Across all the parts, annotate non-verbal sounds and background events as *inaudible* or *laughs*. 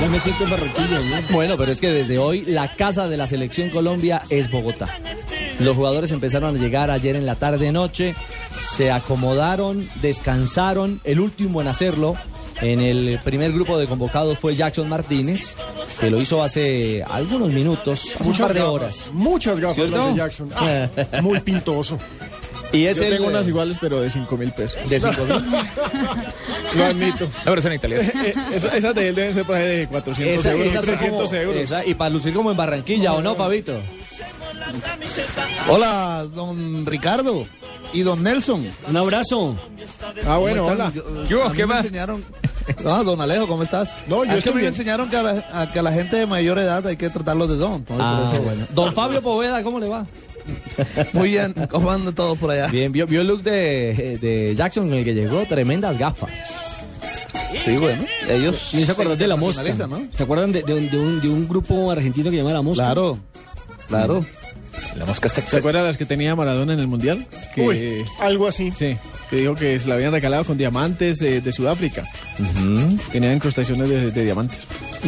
Ya me siento en Barranquilla. ¿no? Bueno, pero es que desde hoy la casa de la selección Colombia es Bogotá. Los jugadores empezaron a llegar ayer en la tarde noche, se acomodaron, descansaron. El último en hacerlo en el primer grupo de convocados fue Jackson Martínez, que lo hizo hace algunos minutos, hace un par de gafas, horas. Muchas gafas ¿Cierto? las de Jackson. Ah, muy pintoso. Y es Yo el, tengo unas iguales, pero de 5 mil pesos. de cinco mil. *laughs* Lo admito. La pero son italianas. Eh, eso- esas de él deben ser por ahí de 400 Esa- euros, esas son 300 como- euros. esa- y para lucir como en Barranquilla, ¿o no, Fabito? Hola, don Ricardo y don Nelson. Un abrazo. Ah, bueno, ¿Cómo hola. Yo- ¿Qué hubo? a mí ¿Qué me más? enseñaron- Ah, don Alejo, ¿cómo estás? No, yo es que me bien. enseñaron que a, la, a que a la gente de mayor edad hay que tratarlos de don. Entonces, Ah, por eso, bueno. Don Fabio Poveda, ¿cómo le va? Muy bien, ¿cómo andan todos por allá? Bien, vio, vio el look de, de Jackson con el que llegó, tremendas gafas. Sí, bueno, ellos ¿No se acuerdan de la mosca? ¿Se acuerdan de, de un, de un- de un grupo argentino que se llama La Mosca? Claro, claro. La mosca ¿Se sexy. acuerdan las que tenía Maradona en el Mundial? Que, Uy, algo así. Sí, que dijo que se la habían regalado con diamantes eh, de Sudáfrica. Tenía incrustaciones de, de diamantes.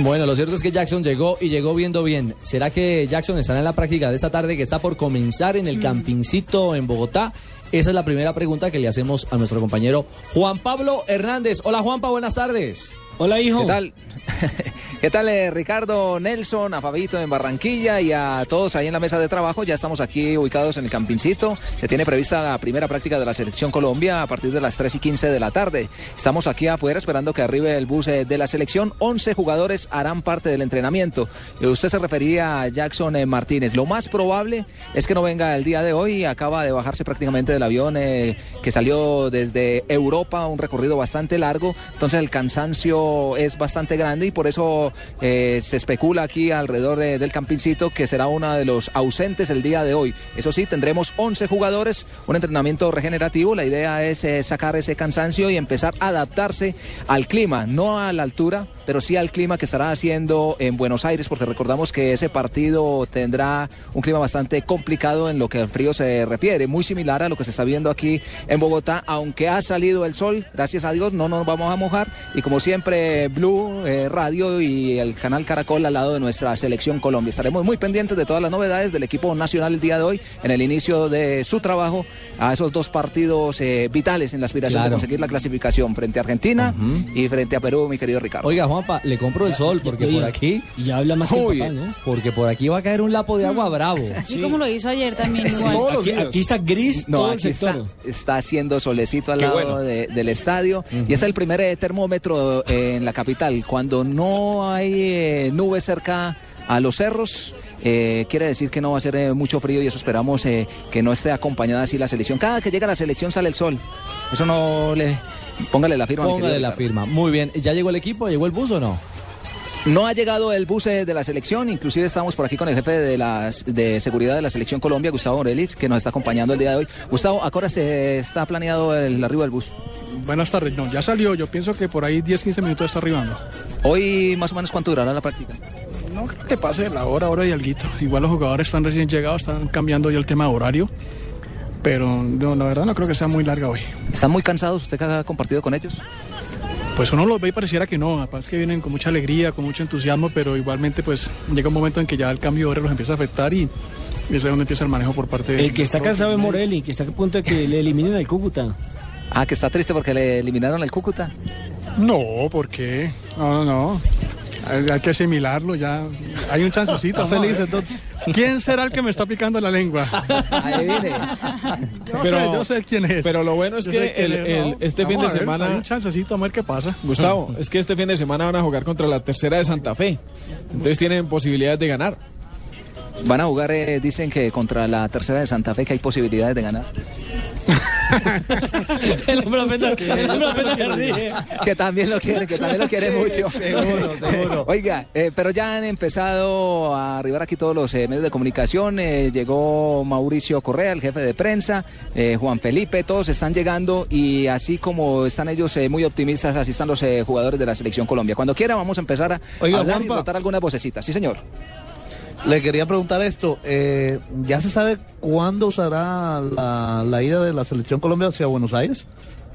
Bueno, lo cierto es que Jackson llegó y llegó viendo bien. ¿Será que Jackson estará en la práctica de esta tarde que está por comenzar en el campincito en Bogotá? Esa es la primera pregunta que le hacemos a nuestro compañero Juan Pablo Hernández. Hola Juanpa, buenas tardes. Hola, hijo. ¿Qué tal? *laughs* ¿Qué tal, eh, Ricardo, Nelson, a Fabito en Barranquilla y a todos ahí en la mesa de trabajo? Ya estamos aquí ubicados en el Campincito. Se tiene prevista la primera práctica de la Selección Colombia a partir de las 3 y 15 de la tarde. Estamos aquí afuera esperando que arribe el bus eh, de la selección. 11 jugadores harán parte del entrenamiento. Eh, Usted se refería a Jackson eh, Martínez. Lo más probable es que no venga el día de hoy. Acaba de bajarse prácticamente del avión que salió desde Europa, un recorrido bastante largo. Entonces el cansancio es bastante grande y por eso eh, se especula aquí alrededor de- del campincito que será uno de los ausentes el día de hoy. Eso sí, tendremos 11 jugadores, un entrenamiento regenerativo. La idea es eh, sacar ese cansancio y empezar a adaptarse al clima, no a la altura, pero sí al clima que estará haciendo en Buenos Aires, porque recordamos que ese partido tendrá un clima bastante complicado en lo que al frío se refiere, muy similar a lo que se está viendo aquí en Bogotá, aunque ha salido el sol, gracias a Dios, no nos vamos a mojar, y como siempre, Blue eh, Radio y el canal Caracol al lado de nuestra selección Colombia. Estaremos muy pendientes de todas las novedades del equipo nacional el día de hoy, en el inicio de su trabajo, a esos dos partidos eh, vitales en la aspiración Claro. de conseguir la clasificación frente a Argentina y frente a Perú, mi querido Ricardo. Oiga, Juanpa, le compro el sol porque por aquí, Y ya habla más que el papá, ¿no? porque por aquí va a caer un lapo de agua bravo. *laughs* Así como lo hizo ayer también igual. Aquí, está gris No, todo el aquí está, sector. está haciendo solecito al Qué lado bueno. de- del estadio y es el primer eh, termómetro eh, en la capital. Cuando no hay eh, nubes cerca a los cerros, eh, quiere decir que no va a ser eh, mucho frío y eso esperamos eh, que no esté acompañada así la selección. Cada que llega la selección sale el sol. Eso no le... Póngale la firma. mi Póngale querido la Ricardo. firma. Muy bien. ¿Ya llegó el equipo? ¿Llegó el bus o no? No ha llegado el bus eh, de la selección, inclusive estamos por aquí con el jefe de las de seguridad de la selección Colombia, Gustavo Morelis, que nos está acompañando el día de hoy. Gustavo, ¿a qué hora se está planeado el arribo del bus? Buenas tardes, no, ya salió, yo pienso que por ahí 10, 15 minutos está arribando. Hoy más o menos cuánto durará la práctica. No creo que pase la hora, hora y alguito. Igual los jugadores están recién llegados, están cambiando ya el tema de horario, pero no, la verdad no creo que sea muy larga hoy. ¿Están muy cansados usted que ha compartido con ellos? Pues uno los ve y pareciera que no, aparte que vienen con mucha alegría, con mucho entusiasmo, pero igualmente pues llega un momento en que ya el cambio de hora los empieza a afectar y, y eso es donde empieza el manejo por parte de... El que está cansado es Morelli, que está a punto de que le eliminen al Cúcuta. Ah, que está triste porque le eliminaron el Cúcuta. No, ¿por qué? No, no, no. Hay, hay que asimilarlo ya. Hay un chancecito. Feliz entonces. ¿Quién será el que me está picando la lengua? Ahí viene. Yo, Pero- sé, yo sé quién es. Pero lo bueno es Yo que el- es, el- ¿no? este fin de a ver, semana- Hay un chancecito, a ver qué pasa. Gustavo, es que este fin de semana van a jugar contra la tercera de Santa Fe. Entonces tienen posibilidades de ganar. Van a jugar, eh, dicen que contra la tercera de Santa Fe, que hay posibilidades de ganar. El el se ríe. que también lo quiere, que también lo quiere mucho. Seguro, seguro. Oiga, eh, pero ya han empezado a arribar aquí todos los eh, medios de comunicación. eh, llegó Mauricio Correa, el jefe de prensa, eh, Juan Felipe, todos están llegando y así como están ellos eh, muy optimistas, así están los eh, jugadores de la selección Colombia. Cuando quiera vamos a empezar a Oiga, hablar y botar algunas vocecitas. Sí, señor. Le quería preguntar esto. eh, ¿Ya se sabe cuándo será la, la ida de la selección Colombia hacia Buenos Aires?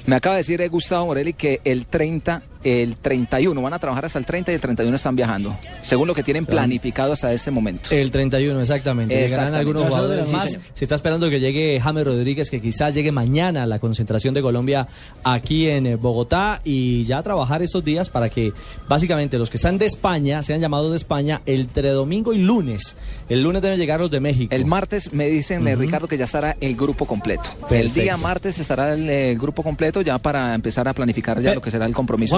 Me acaba de decir eh, Gustavo Morelli que el 30 el 31. Van a trabajar hasta el 30 y el 31 están viajando, según lo que tienen planificado hasta este momento. El 31, exactamente. Llegarán Exactamente. algunos jugadores más. señor. Se está esperando que llegue James Rodríguez, que quizás llegue mañana a la concentración de Colombia aquí en eh, Bogotá y ya trabajar estos días para que básicamente los que están de España sean llamados de España entre domingo y lunes. El lunes deben llegar los de México. El martes me dicen, eh, Ricardo, que ya estará el grupo completo. El día martes estará el eh, grupo completo ya para empezar a planificar ya Pe- lo que será el compromiso.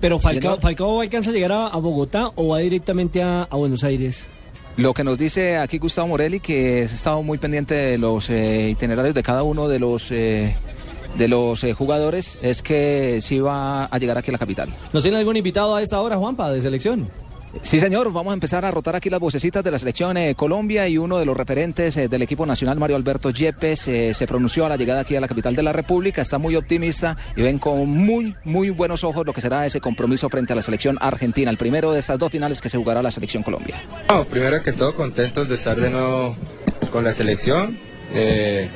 Pero Falcao. Falcao alcanza a llegar a, a Bogotá o va directamente a, a Buenos Aires. Lo que nos dice aquí Gustavo Morelli, que ha estado muy pendiente de los eh, itinerarios de cada uno de los eh, de los eh, jugadores, es que sí va a llegar aquí a la capital. ¿Nos tiene algún invitado a esta hora, Juanpa, de selección? Sí, señor, vamos a empezar a rotar aquí las vocecitas de la selección eh, Colombia y uno de los referentes eh, del equipo nacional, Mario Alberto Yepes, eh, se pronunció a la llegada aquí a la capital de la República, está muy optimista y ven con muy, muy buenos ojos lo que será ese compromiso frente a la selección argentina, el primero de estas dos finales que se jugará la selección Colombia. Primero que todo, contentos de estar de nuevo con la selección. En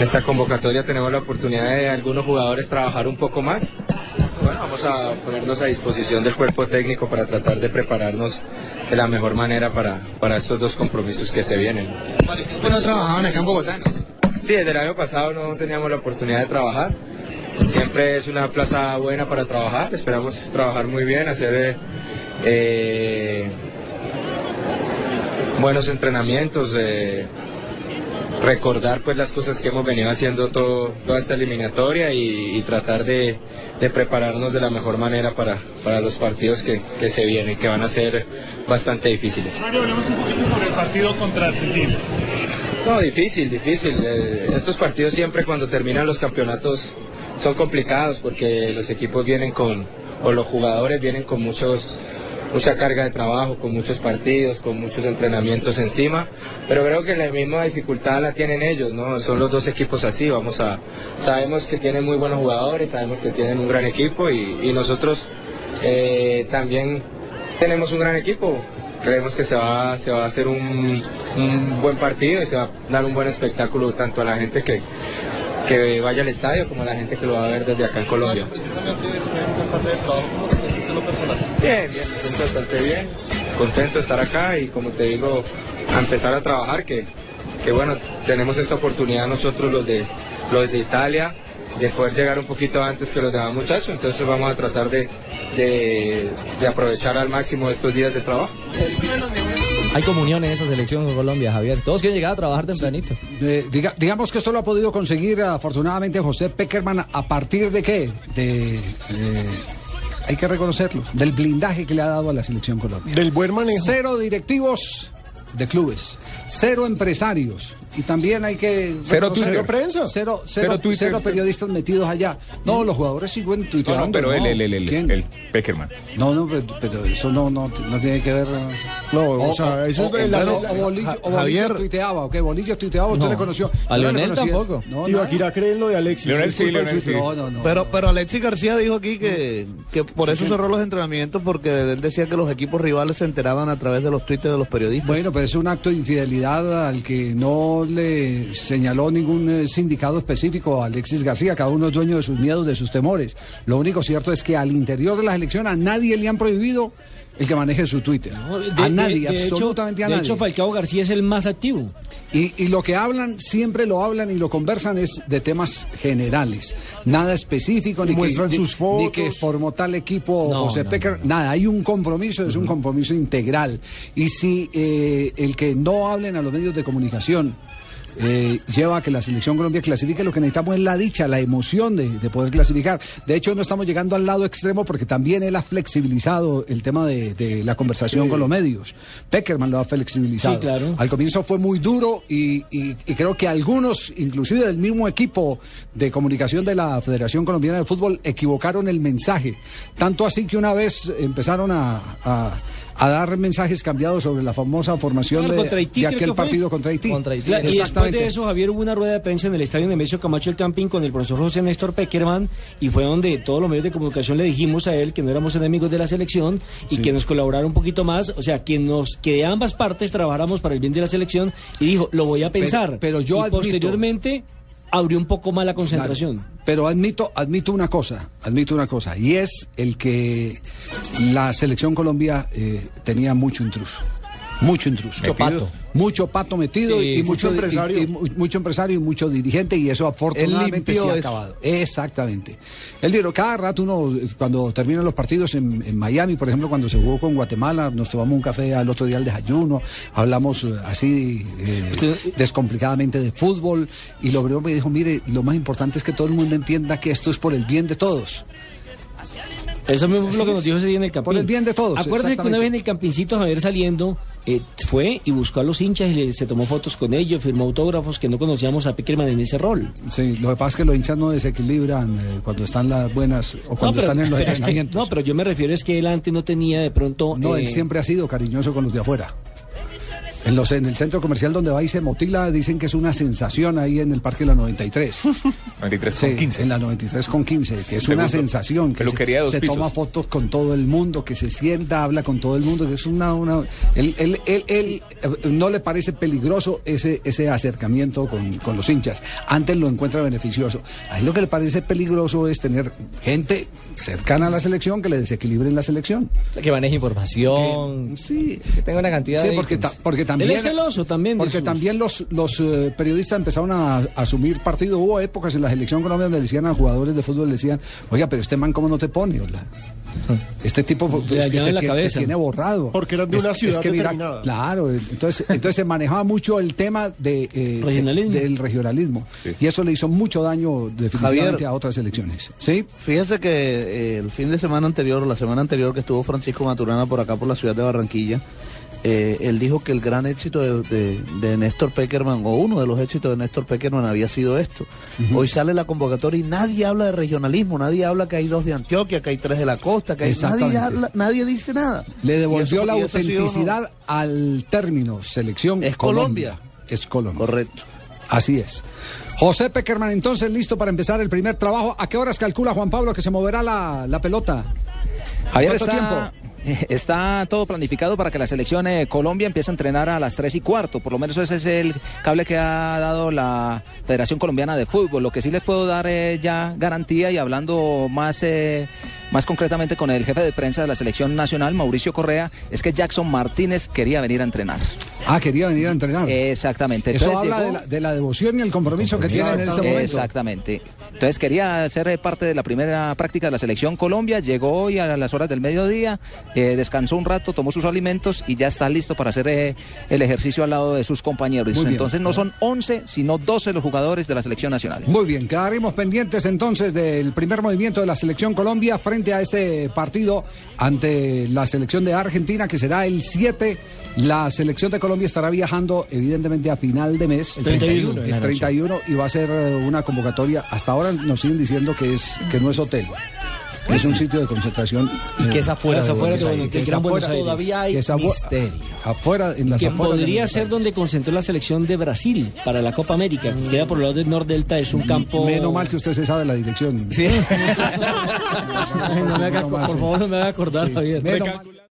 esta convocatoria tenemos la oportunidad de algunos jugadores trabajar un poco más. Bueno, vamos a ponernos a disposición del cuerpo técnico para tratar de prepararnos de la mejor manera para, para estos dos compromisos que se vienen. no trabajaban acá en Bogotá. Sí, desde el año pasado no teníamos la oportunidad de trabajar. Siempre es una plaza buena para trabajar. Esperamos trabajar muy bien, hacer eh, buenos entrenamientos, eh, recordar pues las cosas que hemos venido haciendo todo, toda esta eliminatoria y, y tratar de, de prepararnos de la mejor manera para, para los partidos que, que se vienen, que van a ser bastante difíciles. Mario, hablemos un poquito sobre el partido contra Argentina. No, difícil, difícil. Eh, estos partidos siempre cuando terminan los campeonatos son complicados porque los equipos vienen con, o los jugadores vienen con muchos, mucha carga de trabajo, con muchos partidos, con muchos entrenamientos encima. Pero creo que la misma dificultad la tienen ellos, ¿no? Son los dos equipos así. Vamos a, sabemos que tienen muy buenos jugadores, sabemos que tienen un gran equipo y, nosotros eh, también tenemos un gran equipo. Creemos que se va, se va a hacer un, un buen partido y se va a dar un buen espectáculo tanto a la gente que, que vaya al estadio como a la gente que lo va a ver desde acá en Colombia. Bien, bien, me siento bastante bien, contento de estar acá y como te digo, a empezar a trabajar, que, que bueno, tenemos esta oportunidad nosotros los de, los de Italia de poder llegar un poquito antes que los demás muchachos, entonces vamos a tratar de, de, de aprovechar al máximo estos días de trabajo. Hay comunión en esa selección con Colombia, Javier. Todos quieren llegar a trabajar tempranito. Eh, diga- digamos que esto lo ha podido conseguir afortunadamente José Peckerman a partir de qué? De, eh, hay que reconocerlo, del blindaje que le ha dado a la selección Colombia. Del buen manejo. Cero directivos de clubes, cero empresarios. Y también hay que... Cero Twitter. prensa. Cero, Cero cero, cero cero- periodistas metidos allá. No, los jugadores siguen No, tuiteando. no, pero él, ¿no? él, él, él, ¿Quién? el Peckerman. No, no, pero, pero eso no, no, no tiene que ver... No, o sea, eso o, es la- o- la- o Bolillo, o Bolillo Javier. tuiteaba, ¿o qué? Bolillo tuiteaba, usted No. le conoció. A no Leonel conocía. tampoco. No, Y nada. Akira cree en lo de Alexis. Leonel Es sí, Leonel sí. No, no, no. Pero, pero Alexis García dijo aquí que, que por eso cerró los entrenamientos, porque él decía que los equipos rivales se enteraban a través de los tweets de los periodistas. Bueno, pero es un acto de infidelidad al que no le señaló ningún eh, sindicato específico a Alexis García. Cada uno es dueño de sus miedos, de sus temores. Lo único cierto es que al interior de la elección a nadie le han prohibido el que maneje su Twitter. De- a de- nadie, de absolutamente a de nadie. hecho, Falcao García es el más activo. Y, y lo que hablan, siempre lo hablan y lo conversan es de temas generales. Nada específico, ni que, muestran ni- sus ni fotos. que formó tal equipo No, José no, Pecker. Nada, hay un compromiso, es un compromiso integral. Y si eh, el que no hablen a los medios de comunicación eh, lleva a que la selección Colombia clasifique, lo que necesitamos es la dicha, la emoción de, de poder clasificar. De hecho, no estamos llegando al lado extremo porque también él ha flexibilizado el tema de, de la conversación con los medios. Peckerman lo ha flexibilizado. Sí, claro. Al comienzo fue muy duro y, y- y creo que algunos, inclusive del mismo equipo de comunicación de la Federación Colombiana de Fútbol, equivocaron el mensaje. Tanto así que una vez empezaron a, a- a dar mensajes cambiados sobre la famosa formación Claro, de, contra Haití, de creo aquel partido contra Haití. Contra Haití. Claro, y después Exactamente. de eso, Javier, hubo una rueda de prensa en el estadio Nemesio Camacho el Campín con el profesor José Néstor Peckerman y fue donde todos los medios de comunicación le dijimos a él que no éramos enemigos de la selección y que nos colaborara un poquito más, o sea, que nos que de ambas partes trabajáramos para el bien de la selección y dijo, lo voy a pensar. pero yo y admito- posteriormente abrió un poco más la concentración. Pero admito, admito una cosa, admito una cosa, y es el que la selección Colombia eh, tenía mucho intruso. Mucho intruso. Mucho pato. Mucho pato metido Sí, y, mucho, mucho empresario. y- y mu- mucho empresario y mucho dirigente y eso afortunadamente se ha eso. acabado. Exactamente. El libro, cada rato uno, cuando terminan los partidos en, en Miami, por ejemplo, cuando se jugó con Guatemala, nos tomamos un café al otro día al desayuno, hablamos eh, así eh, Usted- descomplicadamente de fútbol y lo primero me dijo, mire, lo más importante es que todo el mundo entienda que esto es por el bien de todos. Eso mismo es lo que nos dijo ese día en el campín. Por el bien de todos, Acuérdate que una vez en el campincito Javier saliendo eh, fue y buscó a los hinchas y le- se tomó fotos con ellos, firmó autógrafos que no conocíamos a Peckerman en ese rol. Sí, lo que pasa es que los hinchas no desequilibran eh, cuando están las buenas o cuando están en los pero es que- entrenamientos. no, pero yo me refiero es que él antes no tenía de pronto... No, eh, él siempre ha sido cariñoso con los de afuera. En, los, en el centro comercial donde va y se motila, dicen que es una sensación ahí en el Parque La 93. 93 *laughs* Sí, con 15. En la 93 con 15, que es Segundo. una sensación. Que Peluquería de dos se, se pisos. toma fotos con todo el mundo, que se sienta, habla con todo el mundo, que es una... una él, él- él- él, eh, no le parece peligroso ese, ese acercamiento con, con los hinchas. Antes lo encuentra beneficioso. A él lo que le parece peligroso es tener gente cercana a la selección que le desequilibren la selección. Que maneje información. Sí. Que tenga una cantidad Sí, de. porque, ta- porque también. Él es celoso también de Porque sus- también los, los eh, periodistas empezaron a, a asumir partido. Hubo épocas en la selección Colombia donde decían a jugadores de fútbol, decían, oiga, pero este man, ¿cómo no te pone? Hola? Este tipo pues, es que te, la tiene borrado. Porque eran de Es- una es ciudad que mira, determinada. claro, entonces, entonces se manejaba mucho el tema de, eh, Regionalismo. del regionalismo. Sí. Y eso le hizo mucho daño definitivamente Javier. a otras elecciones. ¿Sí? Fíjese que eh, el fin de semana anterior, la semana anterior que estuvo Francisco Maturana por acá por la ciudad de Barranquilla, eh, él dijo que el gran éxito de, de- de Néstor Peckerman, o uno de los éxitos de Néstor Peckerman había sido esto. Hoy sale la convocatoria y nadie habla de regionalismo, nadie habla que hay dos de Antioquia, que hay tres de la costa, que hay, nadie, habla- nadie dice nada. Le devolvió eso- la autenticidad al término selección Es Colombia. Es Colombia. Correcto. Así es. José Peckerman, entonces listo para empezar el primer trabajo. ¿A qué horas calcula Juan Pablo que se moverá la, la pelota? Javier ¿Cuánto está, *laughs* está todo planificado para que la selección eh, Colombia empiece a entrenar a las 3 y cuarto. Por lo menos ese es el cable que ha dado la Federación Colombiana de Fútbol. Lo que sí les puedo dar eh, ya garantía y hablando más, eh, más concretamente con el jefe de prensa de la selección nacional, Mauricio Correa, es que Jackson Martínez quería venir a entrenar. Ah, quería venir a entrenar. Exactamente. Eso Entonces habla llegó- de la, de la devoción y el compromiso que tienen en este momento. Exactamente. Entonces quería ser parte de la primera práctica de la selección Colombia. Llegó hoy a las horas del mediodía, eh, descansó un rato, tomó sus alimentos y ya está listo para hacer eh, el ejercicio al lado de sus compañeros. Muy bien. Entonces no son 11, sino 12 los jugadores de la selección nacional. Muy bien, quedaremos pendientes entonces del primer movimiento de la selección Colombia frente a este partido ante la selección de Argentina que será el 7. La selección de Colombia estará viajando evidentemente a final de mes. El 31 de la El noche. 31 y va a ser eh, una convocatoria. Hasta ahora nos siguen diciendo que es que no es hotel. Es un sitio de concentración. Y que es afuera Es de afuera de Buenos Buenos- Aires. del Gran Buenos Aires. Todavía hay afu- misterio. Afuera, en las que afueras podría ser donde concentró la selección de Brasil para la Copa América, que queda por el lado del Nordelta, es un campo... Menos mal que usted se sabe la dirección. Ay, *laughs* *laughs* no me haga- por favor, no me haga acordar, Sí. Javier.